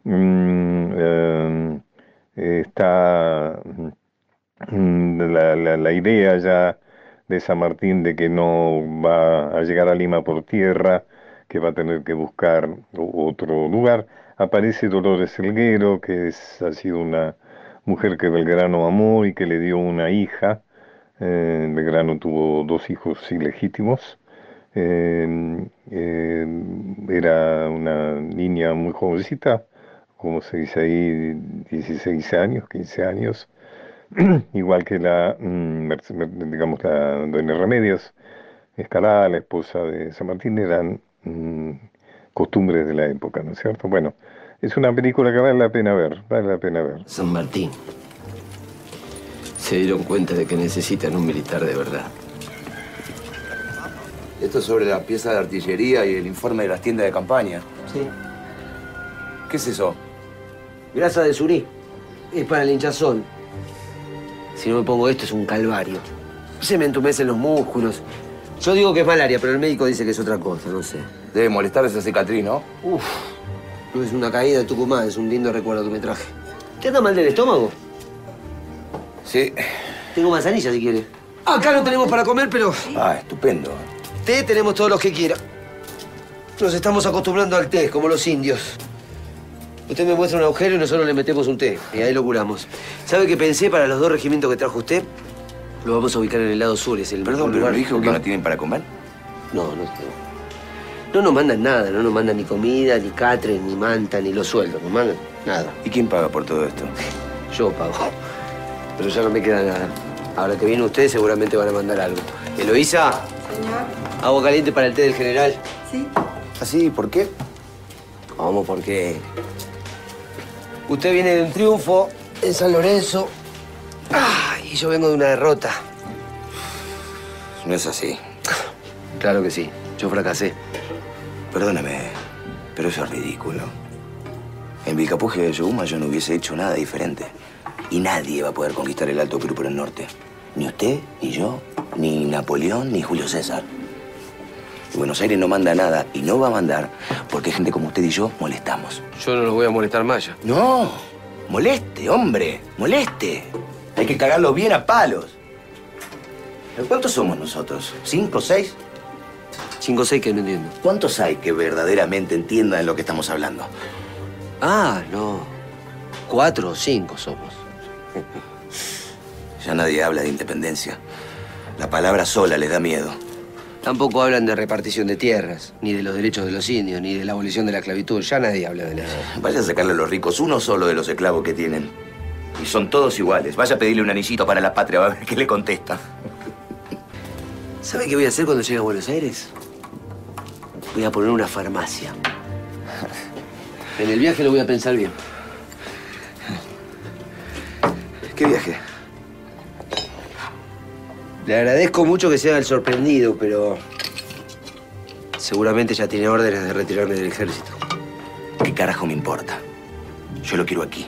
Speaker 1: Mm, eh, está Mm, la, la, idea ya de San Martín de que no va a llegar a Lima por tierra, que va a tener que buscar otro lugar. Aparece Dolores Elguero, que es, ha sido una mujer que Belgrano amó y que le dio una hija. Eh, Belgrano tuvo dos hijos ilegítimos. Eh, eh, era una niña muy jovencita, como se dice ahí, 16 años, 15 años igual que la, mm, digamos, la Doña Remedios Escalada, la esposa de San Martín, eran mm, costumbres de la época, ¿no es cierto? Bueno, es una película que vale la pena ver, vale la pena ver.
Speaker 4: San Martín. Se dieron cuenta de que necesitan un militar de verdad.
Speaker 5: Esto es sobre la pieza de artillería y el informe de las tiendas de campaña.
Speaker 4: Sí.
Speaker 5: ¿Qué es eso?
Speaker 4: Grasa de surí. Es para el hinchazón. Si no me pongo esto es un calvario. Se me entumecen los músculos. Yo digo que es malaria, pero el médico dice que es otra cosa, no sé.
Speaker 5: Debe molestar esa cicatriz, ¿no?
Speaker 4: Uf, no es una caída de Tucumán, es un lindo recuerdo que me traje. ¿Te anda mal del estómago?
Speaker 5: Sí.
Speaker 4: Tengo manzanilla si quiere. Acá no tenemos para comer, pero
Speaker 5: Ah, estupendo.
Speaker 4: té tenemos todos los que quiera. Nos estamos acostumbrando al té, como los indios. Usted me muestra un agujero y nosotros le metemos un té. Y ahí lo curamos. ¿Sabe qué pensé para los dos regimientos que trajo usted? Lo vamos a ubicar en el lado sur, es el
Speaker 5: Perdón, pero
Speaker 4: lugar.
Speaker 5: dijo que no tienen para comer.
Speaker 4: No, no, no. No nos mandan nada, no nos mandan ni comida, ni catre, ni manta, ni los sueldos, nos mandan nada.
Speaker 5: ¿Y quién paga por todo esto?
Speaker 4: Yo pago. Pero ya no me queda nada. Ahora que viene usted, seguramente van a mandar algo. Eloísa,
Speaker 6: Señor,
Speaker 4: agua caliente para el té del general.
Speaker 6: sí.
Speaker 5: ¿Así? ¿Por qué?
Speaker 4: ¿Cómo? Porque usted viene de un triunfo en San Lorenzo ah, y yo vengo de una derrota.
Speaker 5: No es así.
Speaker 4: Claro que sí, yo fracasé.
Speaker 5: Perdóname, pero eso es ridículo. En Vilcapuje de Yoguma yo no hubiese hecho nada diferente. Y nadie va a poder conquistar el Alto Perú por el norte. Ni usted, ni yo, ni Napoleón, ni Julio César. Buenos Aires no manda nada y no va a mandar porque gente como usted y yo molestamos.
Speaker 4: Yo no los voy a molestar más ya.
Speaker 5: No, moleste, hombre, moleste. Hay que cagarlo bien a palos. ¿Cuántos somos nosotros? ¿Cinco, seis?
Speaker 4: Cinco o seis que no entiendo.
Speaker 5: ¿Cuántos hay que verdaderamente entiendan lo que estamos hablando?
Speaker 4: Ah, no. Cuatro o cinco somos.
Speaker 5: Ya nadie habla de independencia. La palabra sola les da miedo.
Speaker 4: Tampoco hablan de repartición de tierras, ni de los derechos de los indios, ni de la abolición de la esclavitud. Ya nadie habla de nada.
Speaker 5: Vaya a sacarle a los ricos uno solo de los esclavos que tienen. Y son todos iguales. Vaya a pedirle un anillito para la patria, va a ver qué le contesta.
Speaker 4: ¿Sabe qué voy a hacer cuando llegue a Buenos Aires? Voy a poner una farmacia. En el viaje lo voy a pensar bien.
Speaker 5: ¿Qué viaje?
Speaker 4: Le agradezco mucho que sea el sorprendido, pero seguramente ya tiene órdenes de retirarme del ejército.
Speaker 5: ¿Qué carajo me importa? Yo lo quiero aquí.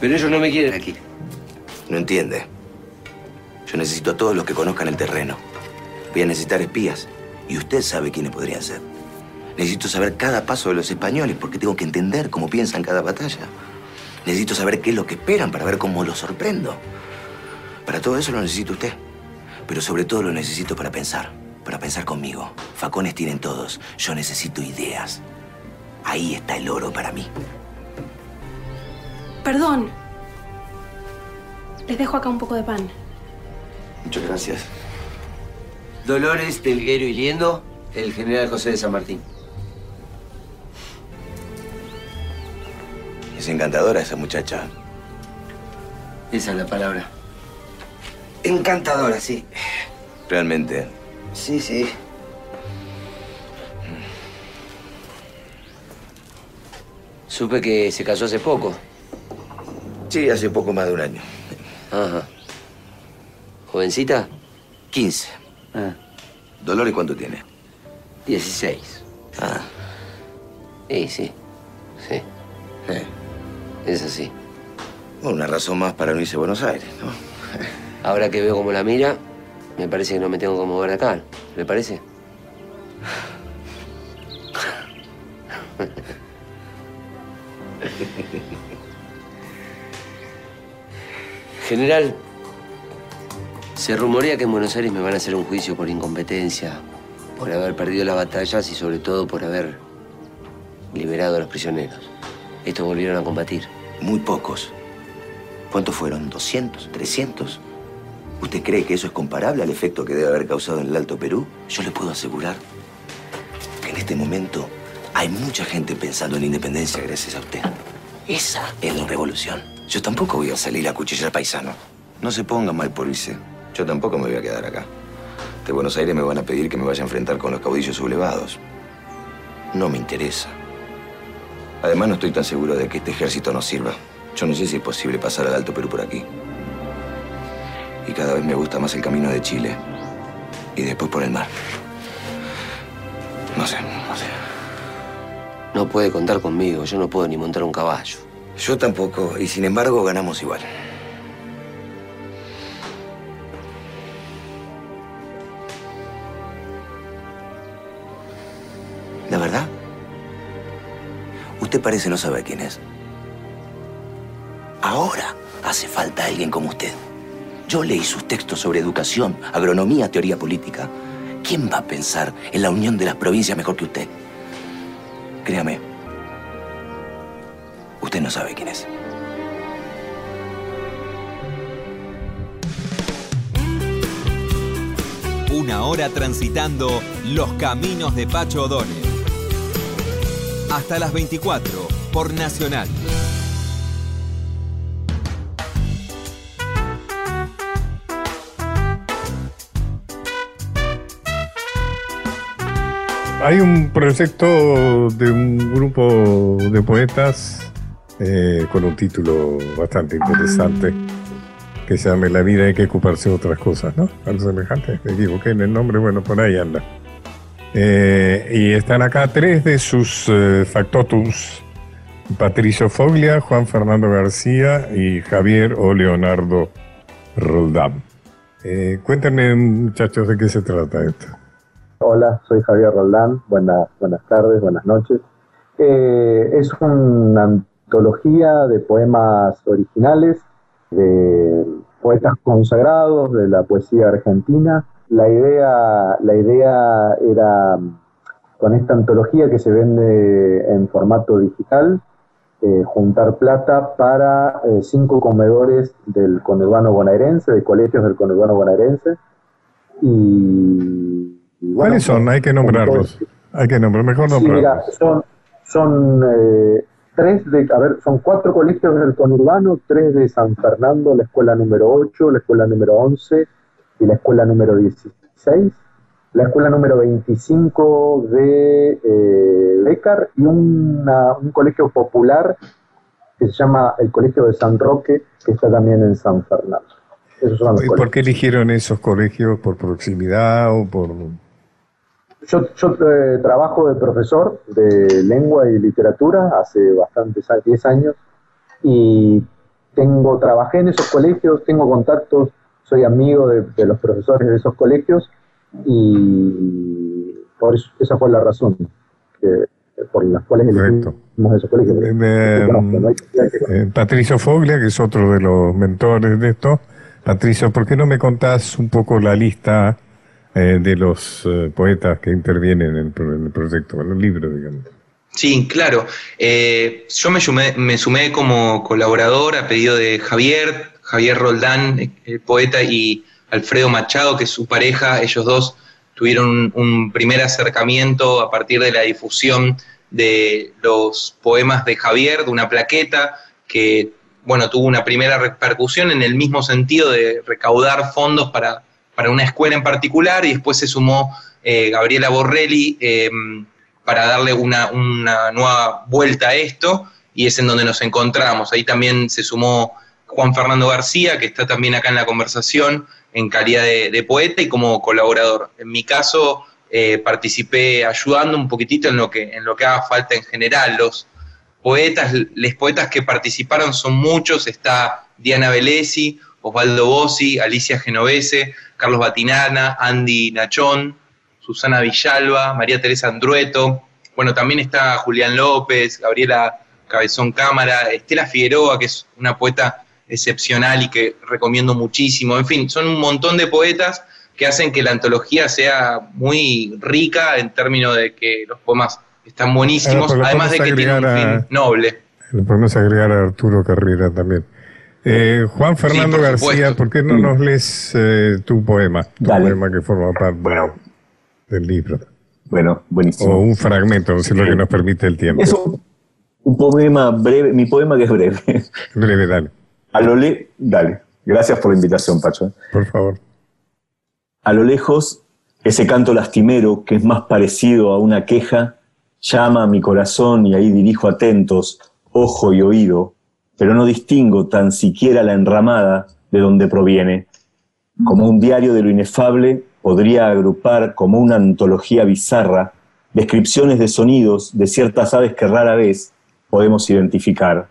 Speaker 4: Pero ellos no me quieren aquí.
Speaker 5: No entiende. Yo necesito a todos los que conozcan el terreno. Voy a necesitar espías. Y usted sabe quiénes podrían ser. Necesito saber cada paso de los españoles porque tengo que entender cómo piensan cada batalla. Necesito saber qué es lo que esperan para ver cómo los sorprendo. Para todo eso lo necesito usted. Pero sobre todo lo necesito para pensar. Para pensar conmigo. Facones tienen todos. Yo necesito ideas. Ahí está el oro para mí.
Speaker 6: Perdón. Les dejo acá un poco de pan.
Speaker 5: Muchas gracias.
Speaker 4: Dolores, Telguero y Liendo, el general José de San Martín.
Speaker 5: Es encantadora esa muchacha.
Speaker 4: Esa es la palabra. Encantadora, sí.
Speaker 5: Realmente.
Speaker 4: Sí, sí. Supe que se casó hace poco.
Speaker 5: Sí, hace poco más de un año.
Speaker 4: Ajá. ¿Jovencita?
Speaker 5: 15.
Speaker 4: Ah.
Speaker 5: ¿Dolores cuánto tiene?
Speaker 4: 16.
Speaker 5: Ah,
Speaker 4: Sí, sí. Sí.
Speaker 5: eh.
Speaker 4: Es así.
Speaker 5: Bueno, una razón más para no irse a Buenos Aires, ¿no?
Speaker 4: Ahora que veo cómo la mira, me parece que no me tengo que mover acá. ¿Le parece? General, se rumorea que en Buenos Aires me van a hacer un juicio por incompetencia, por haber perdido las batallas y sobre todo por haber liberado a los prisioneros. Estos volvieron a combatir.
Speaker 5: Muy pocos. ¿Cuántos fueron? ¿200? ¿300? ¿Usted cree que eso es comparable al efecto que debe haber causado en el Alto Perú? Yo le puedo asegurar que en este momento hay mucha gente pensando en la independencia gracias a usted. Esa es la revolución. Yo tampoco voy a salir a cuchillar paisano. No se ponga mal por irse. Yo tampoco me voy a quedar acá. De Buenos Aires me van a pedir que me vaya a enfrentar con los caudillos sublevados. no me interesa. Además, no estoy tan seguro de que este ejército nos sirva. Yo no sé si es posible pasar al Alto Perú por aquí. Y cada vez me gusta más el camino de Chile. Y después por el mar. No sé, no sé.
Speaker 4: No puede contar conmigo, yo no puedo ni montar un caballo.
Speaker 5: Yo tampoco, y sin embargo ganamos igual. La verdad, usted parece no saber quién es. Ahora hace falta alguien como usted. Yo leí sus textos sobre educación, agronomía, teoría política. ¿Quién va a pensar en la unión de las provincias mejor que usted? Créame, usted no sabe quién es.
Speaker 2: Una hora transitando los caminos de Pacho O'Donnell. Hasta las 24 por Nacional.
Speaker 1: Hay un proyecto de un grupo de poetas eh, con un título bastante interesante que se llama La vida hay que ocuparse de otras cosas, ¿no? Algo semejante, me equivoqué en el nombre, bueno, por ahí anda. Eh, y están acá tres de sus eh, factotums, Patricio Foglia, Juan Fernando García y Javier o Leonardo Roldán. Eh, cuéntenme, muchachos, de qué se trata esto.
Speaker 6: Hola, soy Javier Roldán. Buenas, buenas tardes, buenas noches. Eh, es una antología de poemas originales de poetas consagrados de la poesía argentina. La idea, la idea era, con esta antología que se vende en formato digital, eh, juntar plata para eh, cinco comedores del conurbano bonaerense, de colegios del conurbano bonaerense. Y bueno,
Speaker 1: ¿Cuáles son? Hay que nombrarlos. Hay que nombrar, mejor
Speaker 6: Sí, mira,
Speaker 1: nombrarlos.
Speaker 6: son, son eh, tres de, a ver, son cuatro colegios del conurbano, tres de San Fernando, la escuela número 8, la escuela número 11 y la escuela número 16, la escuela número 25 de eh, Bécar y una- un colegio popular que se llama el Colegio de San Roque, que está también en San Fernando.
Speaker 1: ¿Y por
Speaker 6: colegios.
Speaker 1: qué eligieron esos colegios? ¿Por proximidad o por...?
Speaker 6: Yo, yo, eh, trabajo de profesor de lengua y literatura hace bastantes años, 10 años, y tengo, trabajé en esos colegios, tengo contactos, soy amigo de, de los profesores de esos colegios, y por eso, esa fue la razón que- por las cuales
Speaker 1: Correcto.
Speaker 6: elegimos esos colegios.
Speaker 1: Eh,
Speaker 6: no que-
Speaker 1: eh, Patricio Foglia, que es otro de los mentores de esto. Patricio, ¿por qué no me contás un poco la lista eh, de los eh, poetas que intervienen en el, en el proyecto, en el libro, digamos?
Speaker 7: Sí, claro. Eh, yo me sumé, como colaborador a pedido de Javier, Javier Roldán, el poeta, y Alfredo Machado, que es su pareja. Ellos dos tuvieron un, un primer acercamiento a partir de la difusión de los poemas de Javier, de una plaqueta que, bueno, tuvo una primera repercusión en el mismo sentido de recaudar fondos para, para una escuela en particular, y después se sumó eh, Gabriela Borrelli. eh, para darle una, una nueva vuelta a esto y es en donde nos encontramos. Ahí también se sumó Juan Fernando García, que está también acá en la conversación en calidad de, poeta y como colaborador. En mi caso, eh, participé ayudando un poquitito en lo, que, en lo que haga falta en general. Los poetas, los poetas que participaron son muchos, está Diana Velesi, Osvaldo Bossi, Alicia Genovese, Carlos Batinana, Andy Nachón, Susana Villalba, María Teresa Andrueto, bueno, también está Julián López, Gabriela Cabezón Cámara, Estela Figueroa, que es una poeta excepcional y que recomiendo muchísimo. En fin, son un montón de poetas que hacen que la antología sea muy rica en términos de que los poemas están buenísimos,
Speaker 1: Ahora, pues,
Speaker 7: además de que tienen un
Speaker 1: a-
Speaker 7: fin noble.
Speaker 1: Le podemos agregar a Arturo Carrera también. Eh, Juan Fernando
Speaker 7: por
Speaker 1: García. ¿por qué no nos lees eh, tu poema? Tu
Speaker 8: Dale.
Speaker 1: poema que forma parte del libro.
Speaker 8: Bueno, buenísimo.
Speaker 1: O un fragmento, si es lo que nos permite el tiempo.
Speaker 8: Es un, un poema breve, mi poema que es breve.
Speaker 1: Breve, dale,
Speaker 8: A lo le, dale. Gracias por la invitación, Pacho.
Speaker 1: por favor.
Speaker 8: A lo lejos, ese canto lastimero que es más parecido a una queja, llama a mi corazón y ahí dirijo atentos ojo y oído, pero no distingo tan siquiera la enramada de donde proviene. Como un diario de lo inefable, podría agrupar como una antología bizarra descripciones de sonidos de ciertas aves que rara vez podemos identificar.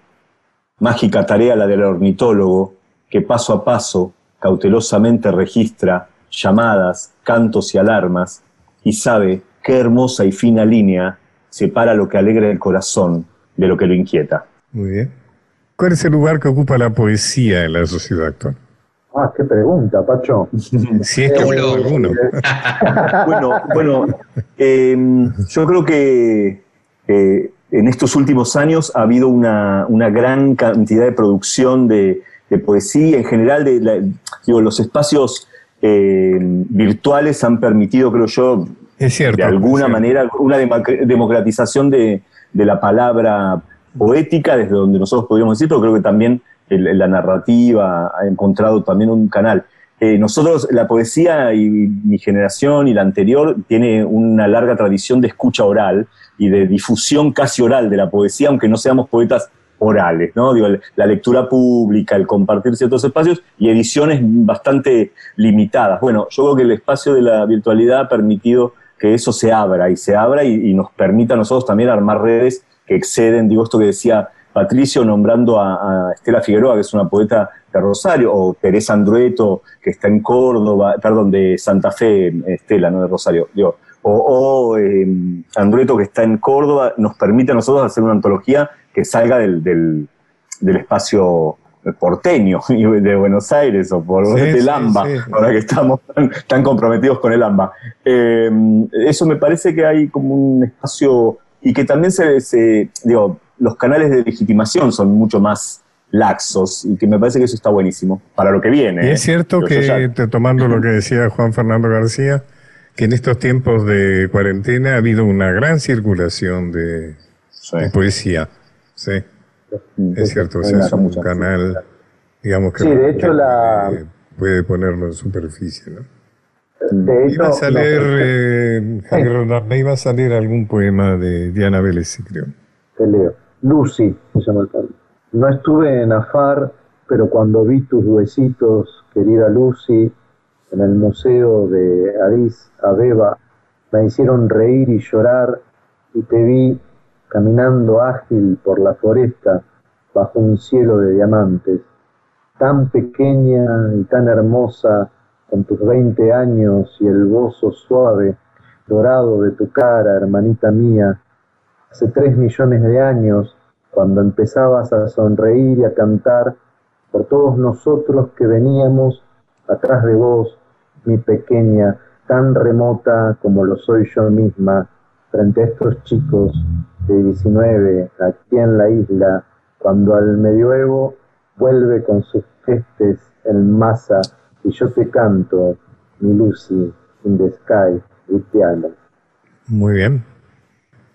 Speaker 8: Mágica tarea la del ornitólogo, que paso a paso cautelosamente registra llamadas, cantos y alarmas, y sabe qué hermosa y fina línea separa lo que alegra el corazón de lo que lo inquieta.
Speaker 1: Muy bien. ¿Cuál es el lugar que ocupa la poesía en la sociedad actual?
Speaker 6: Ah, qué pregunta, Pacho.
Speaker 1: Si es que hubo alguno.
Speaker 8: bueno, bueno em, yo creo que eh, en estos últimos años ha habido una, una gran cantidad de producción de, de poesía, en general, de digo, los espacios eh, virtuales han permitido, creo yo,
Speaker 1: es cierto,
Speaker 8: de alguna manera, una democratización de, de, la palabra poética, desde donde nosotros podríamos decir, pero creo que también la narrativa ha encontrado también un canal. Eh, nosotros, la poesía y mi generación y la anterior tiene una larga tradición de escucha oral y de difusión casi oral de la poesía, aunque no seamos poetas orales, ¿no? La lectura pública, el compartir ciertos espacios y ediciones bastante limitadas. Bueno, yo creo que el espacio de la virtualidad ha permitido que eso se abra y se abra y, nos permita a nosotros también armar redes que exceden, digo, esto que decía Patricio nombrando a, Estela Figueroa, que es una poeta de Rosario, o Teresa Andrueto, que está en Córdoba, perdón, de Santa Fe, Estela, no de Rosario, digo, o, eh, Andrueto, que está en Córdoba, nos permite a nosotros hacer una antología que salga del, del, espacio porteño de Buenos Aires o por el AMBA, ahora que estamos tan, comprometidos con el AMBA. Eh, eso me parece que hay como un espacio y que también se, digo, los canales de legitimación son mucho más laxos y que me parece que eso está buenísimo para lo que viene.
Speaker 1: Y es ¿eh? cierto que, tomando lo que decía Juan Fernando García, que en estos tiempos de cuarentena ha habido una gran circulación de poesía. Sí, es cierto, o sea, es un canal, digamos que,
Speaker 6: sí, de hecho la...
Speaker 1: puede ponerlo en superficie, ¿no? De hecho, iba a leer, eh, Javier me iba a salir algún poema de Diana Vélez, creo.
Speaker 6: Te leo. Lucy, se llama el poema. No estuve en Afar, pero cuando vi tus huesitos, querida Lucy, en el museo de Addis Abeba, me hicieron reír y llorar y te vi caminando ágil por la floresta bajo un cielo de diamantes, tan pequeña y tan hermosa con tus veinte años y el bozo suave, dorado de tu cara, hermanita mía, hace tres millones de años, cuando empezabas a sonreír y a cantar por todos nosotros que veníamos atrás de vos, mi pequeña, tan remota como lo soy yo misma, frente a estos chicos de 19 aquí en la isla, cuando al medioevo vuelve con sus gestes el masa y yo te canto, mi Lucy, in the sky, cristiana.
Speaker 1: Muy bien.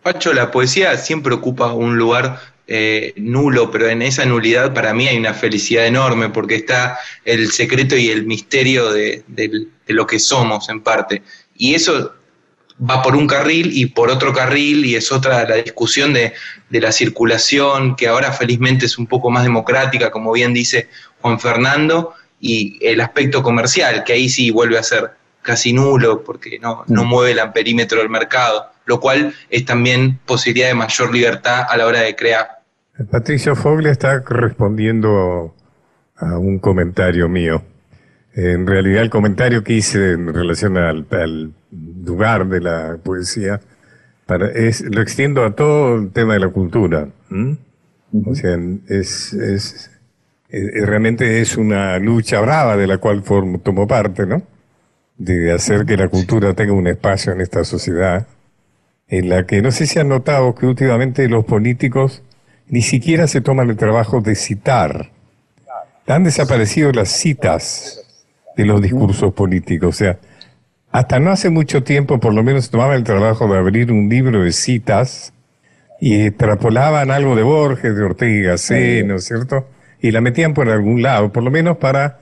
Speaker 7: Pacho, la poesía siempre ocupa un lugar eh, nulo, pero en esa nulidad para mí hay una felicidad enorme porque está el secreto y el misterio de, de lo que somos en parte. Y eso va por un carril y por otro carril y es otra la discusión de, la circulación que ahora felizmente es un poco más democrática, como bien dice Juan Fernando, y el aspecto comercial, que ahí sí vuelve a ser casi nulo porque no, no mm. mueve el perímetro del mercado, lo cual es también posibilidad de mayor libertad a la hora de crear.
Speaker 1: Patricio Fogle está respondiendo a un comentario mío. En realidad el comentario que hice en relación al, lugar de la poesía para, es, lo extiendo a todo el tema de la cultura. O sea, es, es, realmente es una lucha brava de la cual formo, tomo parte, ¿no? De hacer que la cultura tenga un espacio en esta sociedad, en la que no sé si han notado que últimamente los políticos ni siquiera se toman el trabajo de citar. Han desaparecido las citas de los discursos políticos. O sea, hasta no hace mucho tiempo, por lo menos tomaba el trabajo de abrir un libro de citas y extrapolaban algo de Borges, de Ortega y Gasset, ¿no es cierto? Y la metían por algún lado, por lo menos para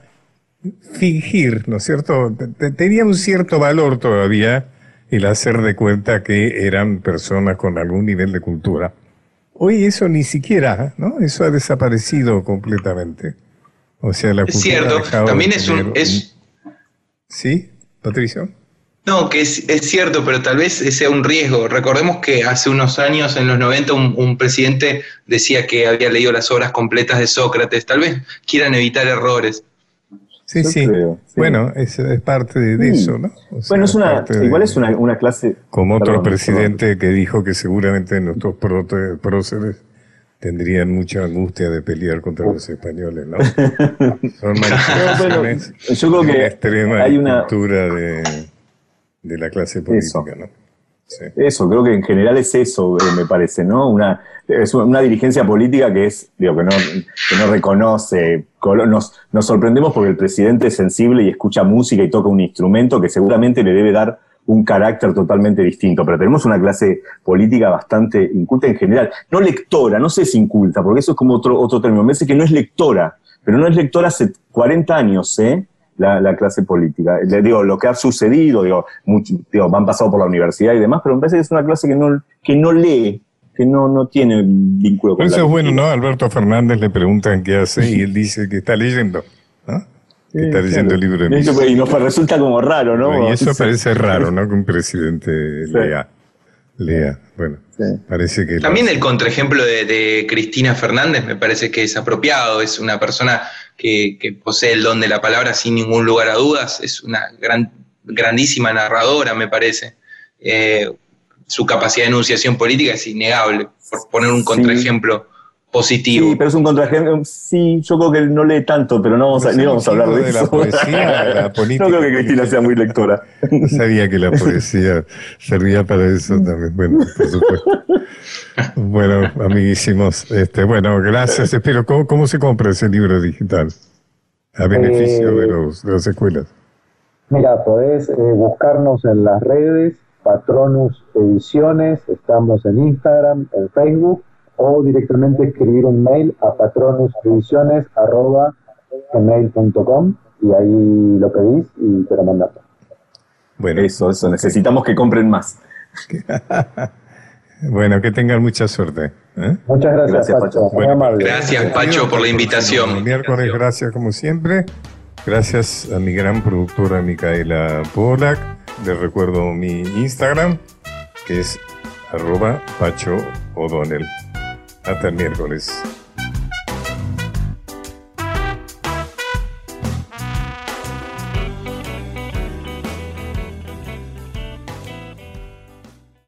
Speaker 1: fingir, ¿no es cierto? Tenía un cierto valor todavía el hacer de cuenta que eran personas con algún nivel de cultura. Hoy eso ni siquiera, ¿no? Eso ha desaparecido completamente. O sea, la
Speaker 7: cultura. Es cierto, también es un. Es...
Speaker 1: ¿Sí, Patricio?
Speaker 7: No, que es, cierto, pero tal vez sea un riesgo. Recordemos que hace unos años, en los 90, un, presidente decía que había leído las obras completas de Sócrates. Tal vez quieran evitar errores.
Speaker 1: Sí, sí. Bueno, es, parte de, eso, ¿no?
Speaker 8: bueno, es una, igual es una, clase...
Speaker 1: Como otro presidente que dijo que seguramente nuestros próceres tendrían mucha angustia de pelear contra los españoles, ¿no? Son manifestaciones
Speaker 8: yo creo que
Speaker 1: extrema
Speaker 8: hay una
Speaker 1: cultura de, de la clase política, ¿no?
Speaker 8: Eso, creo que en general es eso, eh, me parece, ¿no? Una, es una dirigencia política que es, digo, que no, que no reconoce. Nos, nos sorprendemos porque el presidente es sensible y escucha música y toca un instrumento que seguramente le debe dar un carácter totalmente distinto, pero tenemos una clase política bastante inculta en general, no lectora, no sé si inculta, porque eso es como otro, otro término, me parece que no es lectora, pero no es lectora hace 40 años, ¿eh? La, clase política. Le digo, lo que ha sucedido, digo, mucho, digo, han pasado por la universidad y demás, pero me parece que es una clase que no, que no lee, que no, no tiene vínculo
Speaker 1: con Eso es bueno, ¿no? Alberto Fernández le preguntan qué hace y él dice que está leyendo, ¿no? Que está leyendo el libro de
Speaker 8: Y nos resulta como raro, ¿no?
Speaker 1: Y eso parece raro, ¿no? Que un presidente lea. Lea, bueno, parece que...
Speaker 7: También el contraejemplo de, de Cristina Fernández me parece que es apropiado, es una persona que, posee el don de la palabra sin ningún lugar a dudas, es una gran, grandísima narradora, me parece. Eh, su capacidad de enunciación política es innegable, por poner un contraejemplo positivo.
Speaker 8: Sí, pero es un contraejemplo. Sí, yo creo que no lee tanto, pero no vamos a, ni vamos a hablar de,
Speaker 1: de La poesía, la política,
Speaker 8: no creo que Cristina sea muy lectora.
Speaker 1: No sabía que la poesía servía para eso también. Bueno, por supuesto. Bueno, amiguísimos, este, bueno, gracias. Espero, ¿cómo, se compra ese libro digital? A beneficio de, eh, las escuelas.
Speaker 6: Mira, podés eh, buscarnos en las redes, Patronus Ediciones, estamos en Instagram, en Facebook, o directamente escribir un mail a patronusediciones.com y ahí lo pedís y te lo mandamos.
Speaker 8: Bueno, eso, eso, necesitamos que compren más.
Speaker 1: Bueno, que tengan mucha suerte.
Speaker 6: ¿eh? Muchas gracias, Pacho.
Speaker 7: gracias, Pacho, por la invitación.
Speaker 1: El miércoles, gracias como siempre. Gracias a mi gran productora Micaela Polak. Les recuerdo mi Instagram, que es arroba Pacho O'Donnell. Hasta el miércoles.